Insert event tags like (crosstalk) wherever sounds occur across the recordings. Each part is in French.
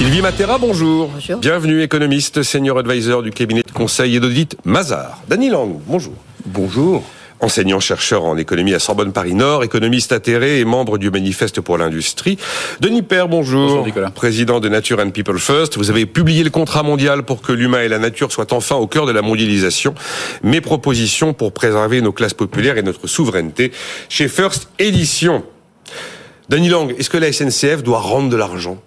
Sylvie Matera, bonjour. Bonjour. Bienvenue, économiste, senior advisor du cabinet de conseil et d'audit Mazar. Dany Lang, bonjour. Bonjour. Enseignant-chercheur en économie à Sorbonne Paris-Nord, économiste atterré et membre du Manifeste pour l'industrie. Denis Père, bonjour. Bonjour, Nicolas. Président de Nature and People First. Vous avez publié le contrat mondial pour que l'humain et la nature soient enfin au cœur de la mondialisation. Mes propositions pour préserver nos classes populaires et notre souveraineté chez First Édition. Denis Lang, est-ce que la SNCF doit rendre de l'argent?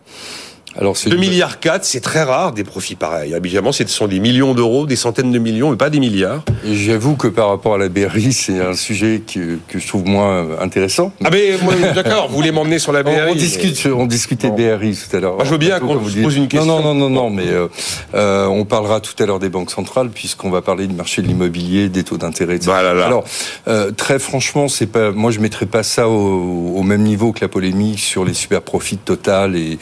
Alors c'est 2 une- milliards 4, c'est très rare des profits pareils. Habituellement, ce sont des millions d'euros, des centaines de millions, mais pas des milliards. et J'avoue que par rapport à la BRI, c'est un sujet que, que je trouve moins intéressant. Ah mais d'accord, vous voulez m'emmener sur la BRI on mais- discute, on discutait Bon. BRI tout à l'heure. Je veux bien qu'on vous pose une question. Non, non, non, non, non, mais euh, euh, on parlera tout à l'heure des banques centrales puisqu'on va parler du marché de l'immobilier, des taux d'intérêt, etc. Là. Alors, euh, très franchement, c'est pas, moi, je mettrais pas ça au, au même niveau que la polémique sur les super profits Total. Et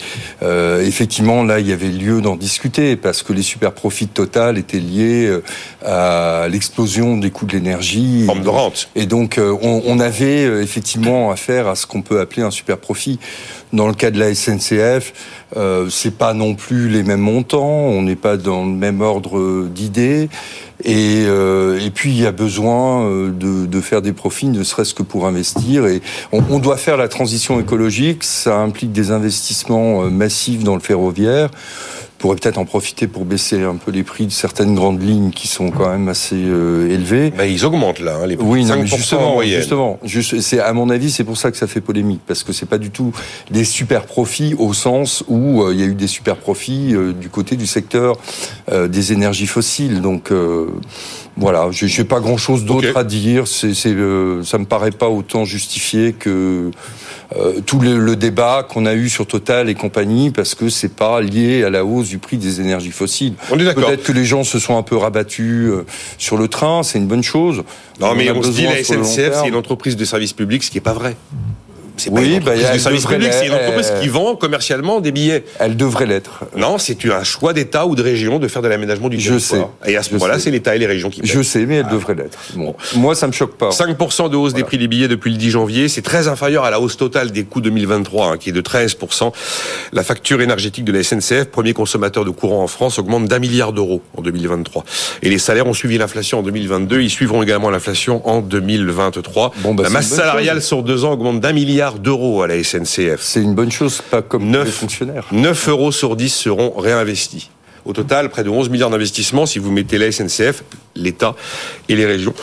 effectivement, là, il y avait lieu d'en discuter parce que les super profits Total étaient liés euh, à l'explosion des coûts de l'énergie. Forme de rente. Et donc, euh, on, on avait euh, effectivement affaire à ce qu'on peut appeler un super profit. Dans le cas de la SNCF, euh, c'est pas non plus les mêmes montants, on n'est pas dans le même ordre d'idées. Et, euh, et puis, il y a besoin euh, de, de faire des profits, ne serait-ce que pour investir. Et on, on doit faire la transition écologique, ça implique des investissements euh, massifs dans le ferroviaire. On pourrait peut-être en profiter pour baisser un peu les prix de certaines grandes lignes qui sont quand même assez euh, élevés. Ben, ils augmentent là, hein, les prix. Oui, non, 5% mais en justement, justement, juste, c'est à mon avis, c'est pour ça que ça fait polémique, parce que c'est pas du tout des super profits au sens où euh, il y a eu des super profits euh, du côté du secteur des énergies fossiles. Donc euh, voilà, j'ai j'ai pas grand chose d'autre à dire. C'est, c'est, euh, ça me paraît pas autant justifié que euh, tout le, le débat qu'on a eu sur Total et compagnie, parce que c'est pas lié à la hausse du prix des énergies fossiles. On est d'accord. Peut-être que les gens se sont un peu rabattus euh, sur le train, c'est une bonne chose. Non, mais a on se dit la SNCF, c'est une entreprise de service public, ce qui est pas vrai. C'est pas Oui, une bah, de service public, c'est une entreprise qui vend commercialement des billets. Elle devrait l'être. Non, c'est un choix d'État ou de région de faire de l'aménagement du Je territoire. Et à ce moment-là, sais. c'est l'État et les régions qui paient. Je sais, mais elle devrait l'être. Bon. Moi, ça me choque pas. 5% de hausse des prix des billets depuis le 10 janvier, c'est très inférieur à la hausse totale des coûts 2023, hein, qui est de 13%. La facture énergétique de la SNCF, premier consommateur de courant en France, augmente d'un milliard d'euros en 2023. Et les salaires ont suivi l'inflation en 2022, ils suivront également l'inflation en 2023. Bon, bah, la masse salariale chose. sur deux ans augmente d'un milliard d'euros à la SNCF. C'est une bonne chose, pas comme Neuf. les fonctionnaires. 9 euros sur 10 seront réinvestis. Au total, près de 11 milliards d'investissements si vous mettez la SNCF, l'État et les régions.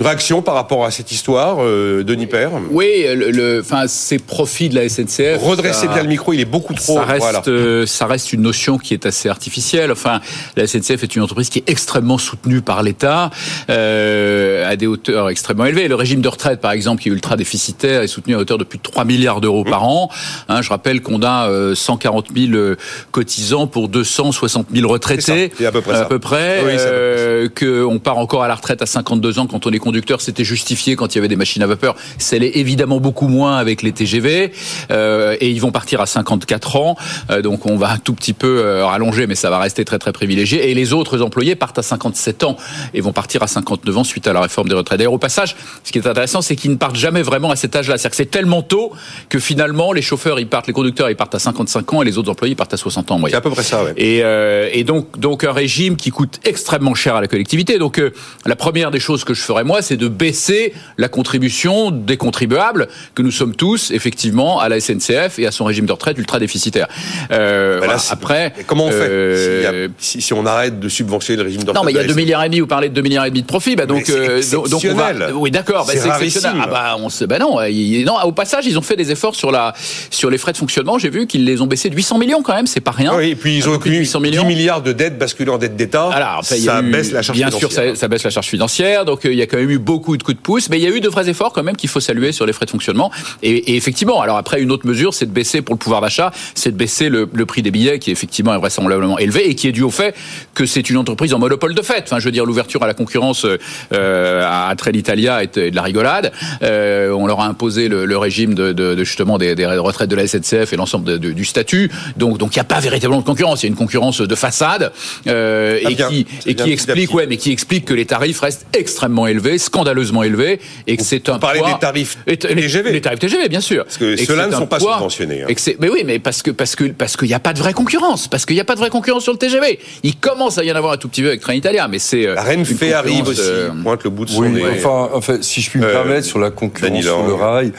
Une réaction par rapport à cette histoire, euh, Denis Père Oui, le, le- enfin, ces profits de la SNCF. Redressez ça- bien le micro, il est beaucoup trop. Ça reste, voilà. euh, ça reste une notion qui est assez artificielle. Enfin, la SNCF est une entreprise qui est extrêmement soutenue par l'État euh, à des hauteurs extrêmement élevées. Le régime de retraite, par exemple, qui est ultra déficitaire, est soutenu à hauteur de plus de 3 milliards d'euros par an. Hein, je rappelle qu'on a euh, 140 000 euh, cotisants pour 260 000 retraités. C'est à peu près ça. À peu près. Oui, c'est à peu près euh, que on part encore à la retraite à 52 ans quand on est conducteur. C'était justifié quand il y avait des machines à vapeur. C'est l'est évidemment beaucoup moins avec les TGV. Euh, et ils vont partir à 54 ans. Euh, donc on va un tout petit peu euh, rallonger, mais ça va rester très très privilégié. Et les autres employés partent à 57 ans et vont partir à 59 ans suite à la réforme des retraites. D'ailleurs, au passage, ce qui est intéressant, c'est qu'ils ne partent jamais vraiment à cet âge-là. C'est-à-dire que c'est tellement tôt que finalement, les chauffeurs, ils partent, les conducteurs, ils partent à 55 ans et les autres employés, ils partent à 60 ans en C'est à peu près ça, ouais. Et, euh, et donc, donc un régime qui coûte extrêmement cher à la collectivité. Donc euh, la première des choses que je ferais moi, c'est de baisser la contribution des contribuables que nous sommes tous effectivement à la SNCF et à son régime de retraite ultra déficitaire. Euh, Bah voilà. Après, comment on fait euh, a- si, si on arrête de subventionner le régime de non, mais il y a retraite 2 de la milliards et demi, vous parlez de 2 milliards et demi de profit, bah donc, euh, donc, on va, oui, d'accord, bah C'est exceptionnel. Ah bah, on bah non, il- non, au passage, ils ont fait des efforts sur la, sur les frais de fonctionnement. J'ai vu qu'ils les ont baissés de 800 millions quand même, c'est pas rien. Oui, et puis ils ont obtenu 800 10 millions. milliards de dettes basculées en dettes d'État. Alors, ça eu- baisse la charge Bien sûr, financière. ça, ça baisse la charge financière. Donc, euh, il y a quand même eu beaucoup de coups de pouce. Mais il y a eu de vrais efforts quand même qu'il faut saluer sur les frais de fonctionnement. Et, et effectivement, alors après, une autre mesure, c'est de baisser pour le pouvoir d'achat, c'est de baisser le, le prix des billets qui effectivement est vraisemblablement élevé et qui est dû au fait que c'est une entreprise en monopole de fait. Enfin, je veux dire, l'ouverture à la concurrence euh, à Trenitalia est, de la rigolade. Euh, on leur a imposé le, le régime de, de, de justement des, des retraites de la SNCF et l'ensemble du statut. Donc, donc il n'y a pas véritablement de concurrence. Il y a une concurrence de façade euh, Ah et bien, qui et qui explique ouais, mais qui explique que les tarifs restent extrêmement élevés. Scandaleusement élevé et que c'est un Vous parlez des tarifs TGV. Les tarifs TGV, bien sûr. Parce que ceux-là ne sont pas subventionnés. Hein. Et que mais oui, mais parce que parce que parce qu'il n'y a pas de vraie concurrence, parce qu'il n'y a pas de vraie concurrence sur le TGV. Il commence à y en avoir un tout petit peu avec Train Italien, mais c'est la reine fait arrive aussi. Pointe le bout de son oui, Enfin, enfin, si je puis me permettre sur la concurrence sur le rail,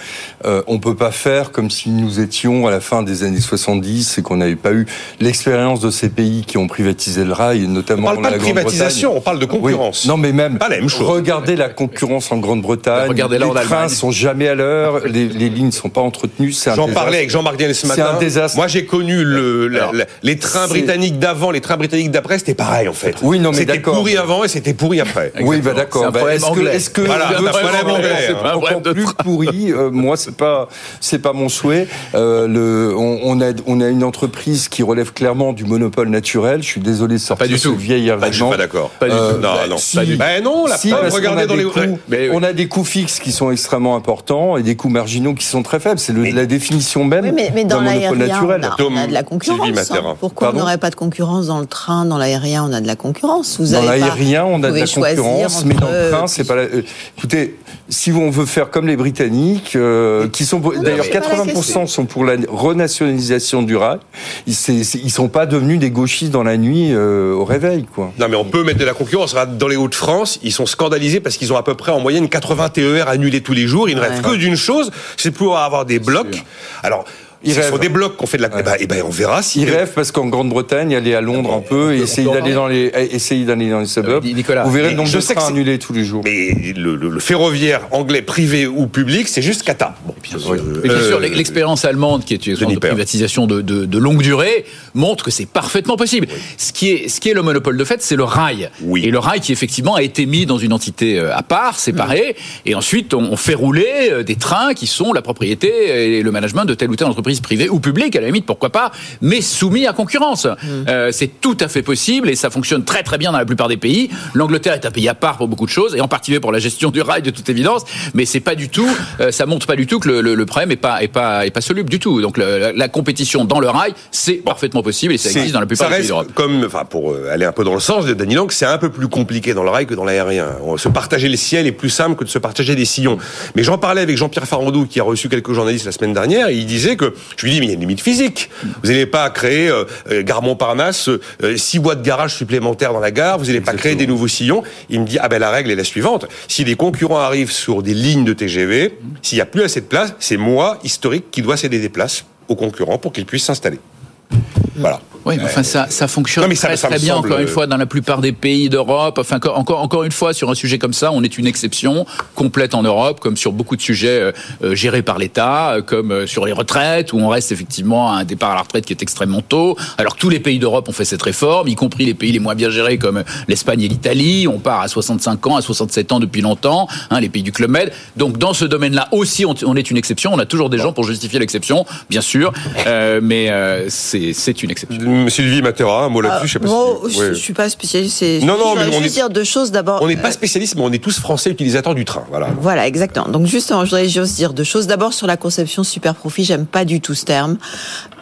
euh, on peut pas faire comme si nous étions à la fin des années 70 et qu'on n'avait pas eu l'expérience de ces pays qui ont privatisé le rail, notamment on parle pas de privatisation, on parle de concurrence. Non, mais même pas la même chose. Regardez la concurrence en Grande-Bretagne. Regardez les trains sont jamais à l'heure, les, les lignes sont pas entretenues. J'en parlais avec Jean-Marc Diel ce matin. C'est un désastre. Moi, j'ai connu le, les trains britanniques d'avant, les trains britanniques d'après, c'était pareil en fait. Oui, non, mais c'était pourri avant et c'était pourri après. Oui, bah d'accord. Bah, est-ce que, voilà, un problème anglais. Encore plus pourri. Euh, moi, c'est pas, c'est pas mon souhait. Euh, le, on, on, a, on a une entreprise qui relève clairement du monopole naturel. Je suis désolé de sortir pas du tout. vieil argument. je suis pas d'accord. Pas du euh, tout. Non, non, si, pas du tout. Ben non, la si, regardez dans les coûts. Mais oui. On a des coûts fixes qui sont extrêmement importants et des coûts marginaux qui sont très faibles. C'est la définition même oui, mais, mais dans d'un monopole naturel. On a, on a de la concurrence. Hein. Pourquoi on n'aurait pas de concurrence dans le train, dans l'aérien On a de la concurrence. Vous dans l'aérien, on a de la concurrence, mais dans le train, c'est pas. La... Écoutez, si on veut faire comme les Britanniques, euh, qui sont d'ailleurs 80% sont pour la renationalisation du rail, ils, ils sont pas devenus des gauchistes dans la nuit euh, au réveil, quoi. Non, mais on peut mettre de la concurrence. Dans les Hauts-de-France, ils sont scandalisés parce qu'ils ont à peu près en moyenne 80 TER annulés tous les jours. Il ne rêvent que d'une chose, c'est de pouvoir avoir des blocs. Alors ils rêvent. des blocs qu'on fait de la. Ouais. Eh ben, eh ben, on verra si. Ils rêvent parce qu'en Grande-Bretagne, aller à Londres un peu et essayer d'aller dans les, essayer d'aller dans les suburbs. Euh, Nicolas, vous verrez le nombre de trains annulés tous les jours. Mais le, le, le ferroviaire anglais privé ou public, c'est juste cata. Bon, bien sûr. Euh, bien sûr, l'expérience allemande, qui est une de privatisation de, de, de, longue durée, montre que c'est parfaitement possible. Oui. Ce qui est, ce qui est le monopole de fait, c'est le rail. Oui. Et le rail qui effectivement a été mis dans une entité euh, à part, séparée, mmh. et ensuite on, on fait rouler des trains qui sont la propriété et le management de telle ou telle entreprise privée ou publique à la limite, pourquoi pas, mais soumis à concurrence. Mmh. Euh, c'est tout à fait possible et ça fonctionne très très bien dans la plupart des pays. L'Angleterre est un pays à part pour beaucoup de choses et en particulier pour la gestion du rail de toute évidence, mais c'est pas du tout, euh, ça montre pas du tout que le, le, le problème est pas est pas est pas soluble du tout. Donc le, la, la, compétition dans le rail, c'est bon. parfaitement possible et ça existe dans la plupart des pays d'Europe. Comme, enfin, pour euh, aller un peu dans le sens de Danny Lang, c'est un peu plus compliqué dans le rail que dans l'aérien. Se partager le ciel est plus simple que de se partager des sillons. Mais j'en parlais avec Jean-Pierre Farandou qui a reçu quelques journalistes la semaine dernière et il disait que je lui dis mais il y a une limite physique. Vous n'allez pas créer euh, Garmont-Parnasse euh, six boîtes de garage supplémentaires dans la gare. Vous n'allez pas créer des nouveaux sillons. Il me dit ah ben la règle est la suivante. Si des concurrents arrivent sur des lignes de TGV, s'il n'y a plus assez de place, c'est moi historique qui dois céder des places aux concurrents pour qu'ils puissent s'installer. Voilà. Oui, mais enfin ça, ça fonctionne non, mais ça, très, ça très bien encore une fois dans la plupart des pays d'Europe. Enfin encore encore une fois sur un sujet comme ça, on est une exception complète en Europe, comme sur beaucoup de sujets euh, gérés par l'État, euh, comme euh, sur les retraites où on reste effectivement à un départ à la retraite qui est extrêmement tôt. Alors tous les pays d'Europe ont fait cette réforme, y compris les pays les moins bien gérés comme l'Espagne et l'Italie. On part à 65 ans, à 67 ans depuis longtemps, hein, les pays du club Med. Donc dans ce domaine-là aussi, on, on, est une exception. On a toujours des gens pour justifier l'exception, bien sûr, euh, mais euh, c'est une exception. Sylvie Matera, un mot là-dessus, je sais pas bon, si... je, ouais. je suis pas spécialiste. Non, non, mais on est... dire deux choses d'abord. On n'est pas spécialiste, mais on est tous français utilisateurs du train, voilà. Voilà, exactement. Donc justement, je voudrais juste dire deux choses. D'abord sur la conception super profit, j'aime pas du tout ce terme.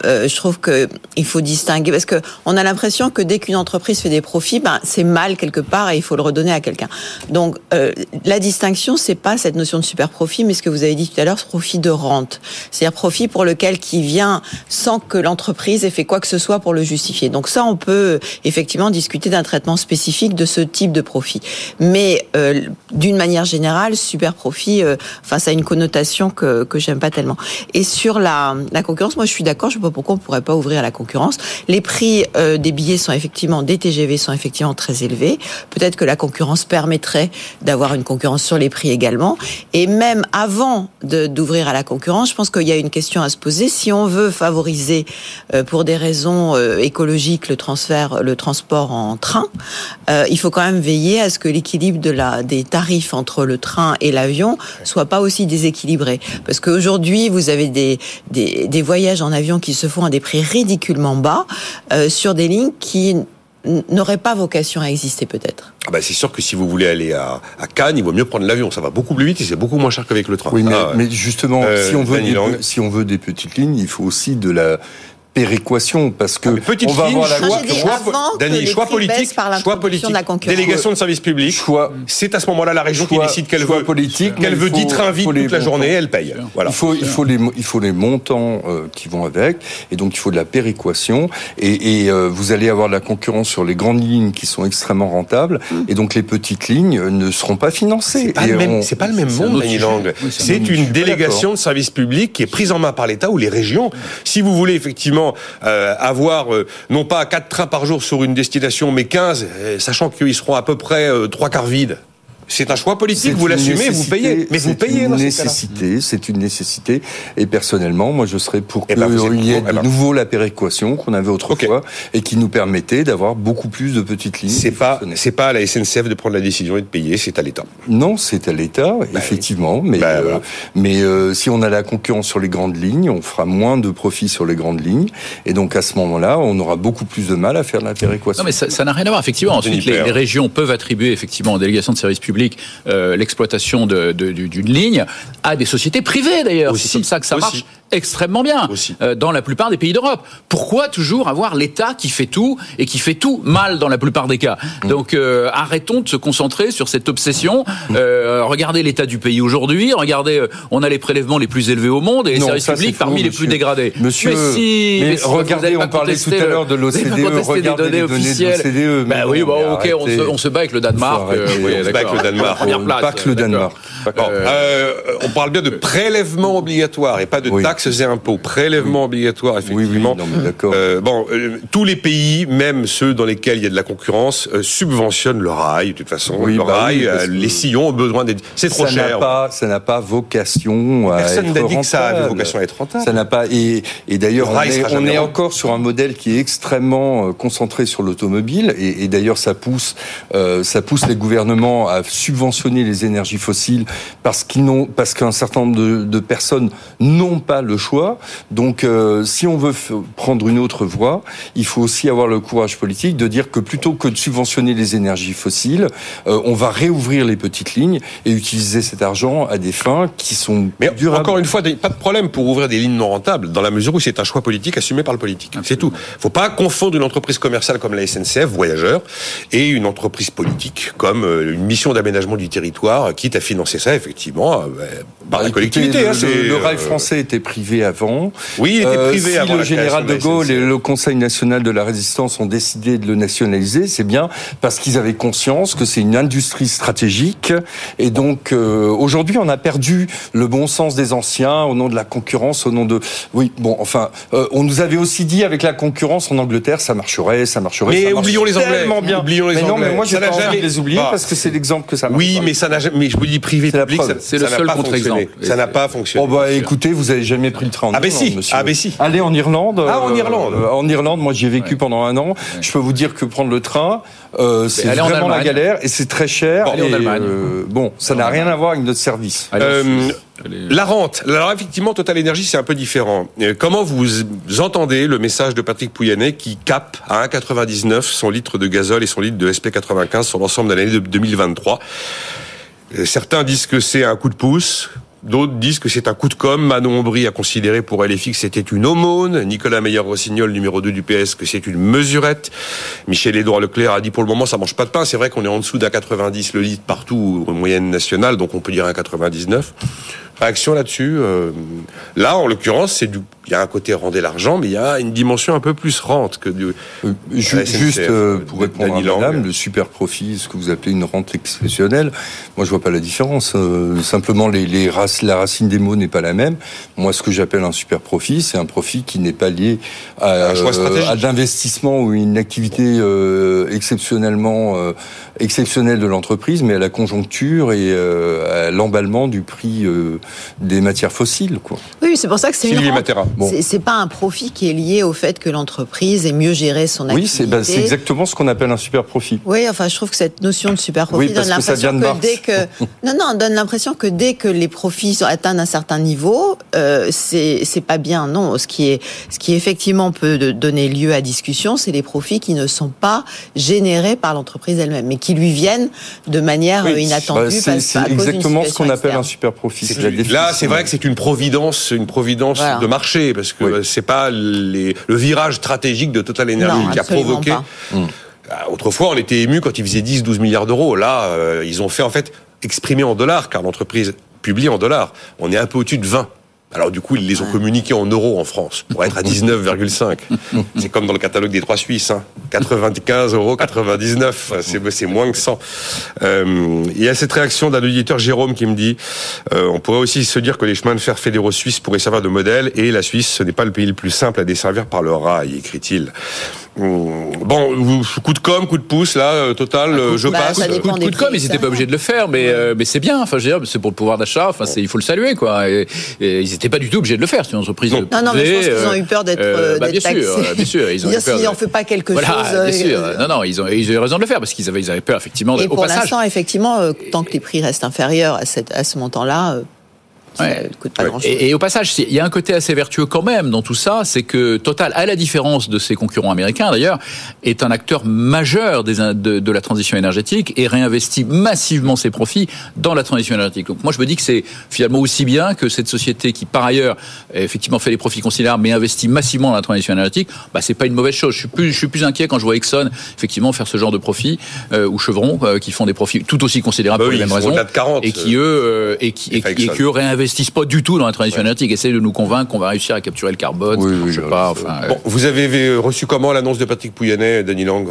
Euh, je trouve que il faut distinguer parce que on a l'impression que dès qu'une entreprise fait des profits, ben c'est mal quelque part et il faut le redonner à quelqu'un. Donc euh, la distinction, c'est pas cette notion de super profit, mais ce que vous avez dit tout à l'heure, ce profit de rente, c'est-à-dire profit pour lequel qui vient sans que l'entreprise ait fait quoi que ce soit pour justifier. Donc ça, on peut effectivement discuter d'un traitement spécifique de ce type de profit. Mais euh, d'une manière générale, super profit, euh, enfin ça a une connotation que que j'aime pas tellement. Et sur la, la concurrence, moi je suis d'accord. Je sais pas pourquoi on pourrait pas ouvrir à la concurrence. Les prix euh, des billets sont effectivement des TGV sont effectivement très élevés. Peut-être que la concurrence permettrait d'avoir une concurrence sur les prix également. Et même avant d'ouvrir à la concurrence, je pense qu'il y a une question à se poser. Si on veut favoriser euh, pour des raisons euh, écologiques le transfert, le transport en train, euh, il faut quand même veiller à ce que l'équilibre de la des tarifs entre le train et l'avion soit pas aussi déséquilibré. Parce qu'aujourd'hui, vous avez des, des, des voyages en avion qui se font à des prix ridiculement bas euh, sur des lignes qui n'auraient pas vocation à exister peut-être. Ah bah c'est sûr que si vous voulez aller à, à, Cannes, il vaut mieux prendre l'avion. Ça va beaucoup plus vite et c'est beaucoup moins cher qu'avec le train. Oui, mais, ah, mais justement, euh, si, on veut des, si on veut des petites lignes, il faut aussi de la péréquation parce que Ah, petite on va avoir la choix, choix, choix politique, choix politique, de délégation de service public. Choix. C'est à ce moment-là la région qui Choix- décide qu'elle veut politique, qu'elle veut il faut- 10 trains vides toute la journée, elle paye. Voilà. Il faut, il faut les, il faut les montants euh, qui vont avec, et donc il faut de la péréquation. Et, et, euh, vous allez avoir de la concurrence sur les grandes lignes qui sont extrêmement rentables, et donc les petites lignes euh, ne seront pas financées. C'est pas, le même, c'est pas le même monde, sujet. Lang. C'est une délégation de service public qui est prise en main par l'État ou les régions. Si vous voulez effectivement euh, avoir euh, non pas 4 trains par jour sur une destination, mais 15, euh, sachant qu'ils seront à peu près trois quarts vides. C'est un choix politique, vous l'assumez, vous payez. Mais vous c'est payez une dans nécessité, c'est une nécessité. Et personnellement, moi, je serais pour Eh qu'il ben, êtes y ait eh de ben. nouveau la péréquation qu'on avait autrefois et qui nous permettait d'avoir beaucoup plus de petites lignes. C'est pas, c'est pas à la SNCF de prendre la décision et de payer, c'est à l'État. Non, c'est à l'État, effectivement. Mais, Bah, euh, voilà. mais euh, si on a la concurrence sur les grandes lignes, on fera moins de profits sur les grandes lignes. Et donc à ce moment-là, on aura beaucoup plus de mal à faire de la péréquation. Non, mais ça n'a rien à voir. Effectivement, ensuite, les, régions peuvent attribuer effectivement aux délégations de services publics euh, l'exploitation d'une ligne à des sociétés privées d'ailleurs. C'est comme ça que ça Aussi. marche extrêmement bien Aussi. euh, dans la plupart des pays d'Europe. Pourquoi toujours avoir l'État qui fait tout et qui fait tout mal dans la plupart des cas? Donc euh, arrêtons de se concentrer sur cette obsession. Euh, regardez l'état du pays aujourd'hui. Regardez, euh, on a les prélèvements les plus élevés au monde et les Non, services ça, publics faux, parmi les plus dégradés. Monsieur, mais si, mais mais si, regardez, on parlait tout à l'heure de l'OCDE, contesté des regardez données les données de officielles. l'OCDE, Bah oui, bon, mais ok, on se, arrêtez. on se bat avec le Danemark. Euh, on se bat avec le Danemark. Pas que le. Danemark. Bon, euh, on parle bien de prélèvement obligatoire et pas de Oui. taxes et impôts. Prélèvement obligatoire, Oui, oui, effectivement. non, mais d'accord. Euh, bon, euh, tous les pays, même ceux dans lesquels il y a de la concurrence, euh, subventionnent le rail. De toute façon, Oui, le bah rail, oui, euh, les sillons ont besoin d'être. C'est trop ça n'a cher. pas, ça n'a pas vocation à Personne être n'a dit que ça avait rentable. vocation à être rentable. Ça n'a pas et, et d'ailleurs Le on est, on rentable. encore sur un modèle qui est extrêmement euh, concentré sur l'automobile et, et d'ailleurs ça pousse euh, ça pousse les gouvernements à subventionner les énergies fossiles parce qu'ils n'ont parce qu'un certain nombre de, de personnes n'ont pas le choix. Donc euh, si on veut prendre une autre voie, il faut aussi avoir le courage politique de dire que plutôt que de subventionner les énergies fossiles, euh, on va réouvrir les petites lignes et utiliser cet argent à des fins qui sont Mais durables. encore une fois, pas de problème pour ouvrir des lignes non rentables, dans la mesure où c'est un choix politique assumé par le politique. C'est tout. Faut pas confondre une entreprise commerciale comme la SNCF, voyageurs, et une entreprise politique comme euh, une mission d'aménagement du territoire, quitte à financer ça, effectivement, euh, par Bah, la écoutez, collectivité. Le, hein, le- le rail euh, français était privé avant. Oui, il était Euh, privé si avant le la général de la Gaulle et le Conseil national de la résistance ont décidé de le nationaliser, c'est bien parce qu'ils avaient conscience que c'est une industrie stratégique. Et donc euh, aujourd'hui, on a perdu le bon sens des anciens au nom de la concurrence, au nom de. Oui, bon, enfin, euh, on nous avait aussi dit avec la concurrence en Angleterre, ça marcherait, ça marcherait. Mais ça oublions les Anglais. bien. Oublions les mais non, Anglais. mais moi, j'ai pas envie jamais- de les oublier Bah, parce que c'est l'exemple que ça marche. Oui, pas. mais ça n'a jamais. Mais je vous dis privé C'est la public, ça, preuve. C'est le ça n'a seul pas contre-exemple. fonctionné. Ça n'a pas fonctionné. Oh bah écoutez, vous avez jamais pris le train en Ah, ben Irlande, si. monsieur. Ah, ben si. Allez en Irlande. Ah, en euh, Irlande. euh, en Irlande, moi j'y ai vécu Ouais. pendant un an. Je peux vous dire que prendre le train, euh, c'est vraiment la galère et c'est très cher. Bon, et, Allemagne. euh, bon, ça n'a rien à voir avec notre service. Allez. La rente. Alors effectivement, Total Energy, c'est un peu différent. Comment vous entendez le message de Patrick Pouyanné qui cap à 1,99 son litre de gazole et son litre de SP95 sur l'ensemble de l'année de 2023 Euh, Certains disent que c'est un coup de pouce. D'autres disent que c'est un coup de com. Manon Aubry a considéré pour LFX que c'était une aumône. Nicolas Meyer-Rossignol, numéro 2 du PS, que c'est une mesurette. Michel-Édouard Leclerc a dit pour le moment ça mange pas de pain. C'est vrai qu'on est en dessous d'un 90 le litre partout, en moyenne nationale, donc on peut dire un 99. Réaction là-dessus. euh, là, en l'occurrence, c'est du. Il y a un côté rendez l'argent, mais il y a une dimension un peu plus rente que du. Euh, juste euh, de- pour répondre à madame, le super profit, ce que vous appelez une rente exceptionnelle, moi je vois pas la différence. Euh, simplement, les, les rac- la racine des mots n'est pas la même. Moi, ce que j'appelle un super profit, c'est un profit qui n'est pas lié à, à l'investissement ou une activité euh, exceptionnellement euh, exceptionnelle de l'entreprise, mais à la conjoncture et euh, à l'emballement du prix euh, des matières fossiles. Quoi. Oui, c'est pour ça que c'est. Bon. C'est- pas un profit qui est lié au fait que l'entreprise ait mieux géré son Oui, activité. c'est bah, c'est exactement ce qu'on appelle un super profit. Oui, enfin, je trouve que cette notion de super profit Oui, donne l'impression que dès que (laughs) non non donne l'impression que dès que les profits sont- atteignent un certain niveau, euh, c'est c'est pas bien. Non, ce qui est ce qui effectivement peut donner lieu à discussion, c'est les profits qui ne sont pas générés par l'entreprise elle-même, mais qui lui viennent de manière Oui, inattendue. Bah, c'est exactement ce qu'on appelle un super profit. C'est la définition. Là, c'est vrai que c'est une providence, une providence Voilà. de marché, parce que Oui. c'est pas les- le virage stratégique de Total Energy Non, qui a provoqué. pas. Ah, Autrefois, on était ému quand ils faisaient 10, 12 milliards d'euros. Là, euh, ils ont fait en fait exprimer en dollars, car l'entreprise publie en dollars. On est un peu au-dessus de 20. Alors du coup, ils les ont communiqués en euros en France pour être à 19,5. (laughs) c'est comme dans le catalogue des trois Suisses, hein. 95 euros 99. C'est c'est moins que 100. Euh, il y a cette réaction d'un auditeur Jérôme qui me dit, euh, on pourrait aussi se dire que les chemins de fer fédéraux suisses pourraient servir de modèle et la Suisse, ce n'est pas le pays le plus simple à desservir par le rail, écrit-il. Hum, Bon, vous- coup de com, coup de pouce, là, euh, total, euh, je bah, passe. Coup de, des coup de com, ils n'étaient pas obligés de le faire, mais euh, mais c'est bien. Enfin, je veux dire, c'est pour le pouvoir d'achat. Enfin, c'est il faut le saluer, quoi. Et, et ils n'étaient pas du tout obligés de le faire. C'est une entreprise. Non. Non, non, mais je pense qu'ils ont euh, eu peur d'être euh, euh, bah, bien sûr, taxés. euh, bien sûr, ils ont eu peur. si de- on fait pas quelque voilà, chose. bien euh, sûr. euh, Non, non, ils ont, ils ont eu raison de le faire parce qu'ils avaient, ils avaient peur effectivement de- Et au pour l'instant, effectivement, euh, tant que les prix restent inférieurs à, cette, à ce montant-là, euh, Ouais. ne coûte pas Ouais. grand-chose. Et, et au passage, il y a un côté assez vertueux quand même dans tout ça, c'est que Total, à la différence de ses concurrents américains d'ailleurs, est un acteur majeur des, de, de la transition énergétique et réinvestit massivement ses profits dans la transition énergétique. Donc moi je me dis que c'est finalement aussi bien que cette société qui par ailleurs effectivement fait des profits considérables mais investit massivement dans la transition énergétique, bah c'est pas une mauvaise chose. Je suis plus, je suis plus inquiet quand je vois Exxon effectivement faire ce genre de profits euh, ou Chevron euh, qui font des profits tout aussi considérables Bah pour les mêmes raisons au-delà de 40, et qui eux euh, et qui, et, et qui eux réinvestissent pas du tout dans la transition énergétique, essayent de nous convaincre qu'on va réussir à capturer le carbone. Oui, oui, je sais pas. Enfin, euh, Bon, vous avez reçu comment l'annonce de Patrick Pouyanné, Denis Lang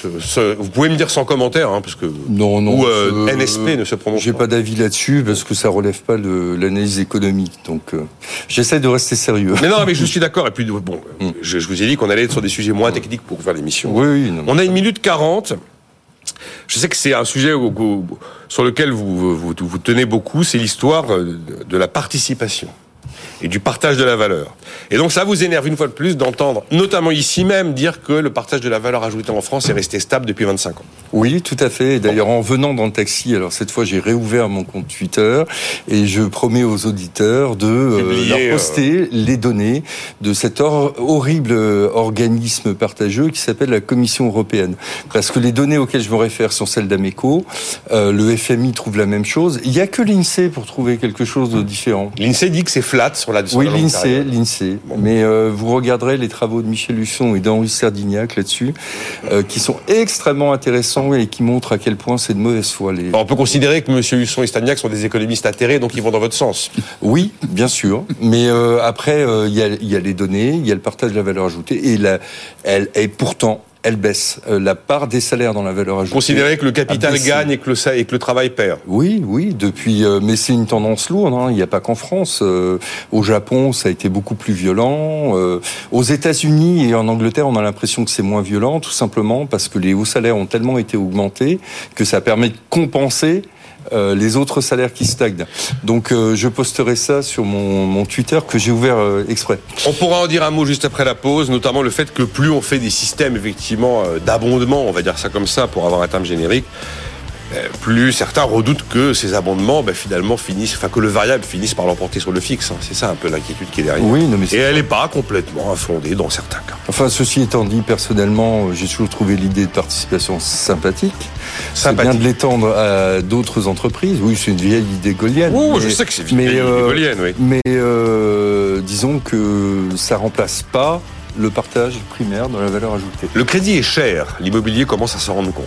Ce- ce- Vous pouvez me dire sans commentaire, hein, parce que Non, non. ou euh, NSP ne se prononce J'ai pas. pas d'avis là-dessus parce que ça relève pas de l'analyse économique. Donc, euh, j'essaie de rester sérieux. Mais non, mais je suis d'accord. Et puis bon, je, je vous ai dit qu'on allait être sur des sujets moins techniques pour faire l'émission. Oui, oui. non. On a une minute 40. Je sais que c'est un sujet sur lequel vous, tenez beaucoup, c'est l'histoire euh, de la participation et du partage de la valeur. Et donc ça vous énerve une fois de plus d'entendre, notamment ici même, dire que le partage de la valeur ajoutée en France est resté stable depuis 25 ans. Oui, tout à fait. D'ailleurs, en venant dans le taxi, alors cette fois, j'ai réouvert mon compte Twitter et je promets aux auditeurs de euh, leur poster les données de cet hor- horrible euh, organisme partageux qui s'appelle la Commission européenne. Parce que les données auxquelles je me réfère sont celles d'Ameco. Euh, le FMI trouve la même chose. Il n'y a que l'INSEE pour trouver quelque chose de différent. L'INSEE dit que c'est flat sur la sur Oui, l'INSEE, l'INSEE. Mais euh, vous regarderez les travaux de Michel Husson et d'Henri Serdignac là-dessus, euh, qui sont extrêmement intéressants et qui montrent à quel point c'est de mauvaise foi. Les... On peut considérer que M. Husson et Stagnac sont des économistes atterrés, donc ils vont dans votre sens. Oui, bien sûr. Mais euh, après, il y, a, il y a les données, il y a le partage de la valeur ajoutée, et, la, elle, et pourtant, elle baisse. Euh, la part des salaires dans la valeur ajoutée. Considérer que le capital gagne et que le, sa- et que le travail perd. Oui, oui, depuis. euh, mais c'est une tendance lourde. hein. Il n'y a pas qu'en France. Euh, au Japon, ça a été beaucoup plus violent. Aux États-Unis et en Angleterre, on a l'impression que c'est moins violent, tout simplement parce que les hauts salaires ont tellement été augmentés que ça permet de compenser. Euh, les autres salaires qui stagnent. Donc euh, je posterai ça sur mon, Twitter que j'ai ouvert euh, exprès. On pourra en dire un mot juste après la pause, notamment le fait que plus on fait des systèmes effectivement d'abondement, on va dire ça comme ça pour avoir un terme générique, plus certains redoutent que ces abondements ben, finalement finissent, enfin que le variable finisse par l'emporter sur le fixe. hein. C'est ça un peu l'inquiétude qui est derrière. Oui, non mais Et elle n'est pas complètement infondée dans certains cas. Enfin, ceci étant dit, personnellement, euh, j'ai toujours trouvé l'idée de participation sympathique. C'est bien Sympathique. de l'étendre à d'autres entreprises. Oui, c'est une vieille idée gaulienne. Oh, mais- je sais que c'est mais, vieille euh, gaulienne, oui. Mais euh, disons que ça remplace pas le partage primaire dans la valeur ajoutée. Le crédit est cher, l'immobilier commence à s'en rendre compte.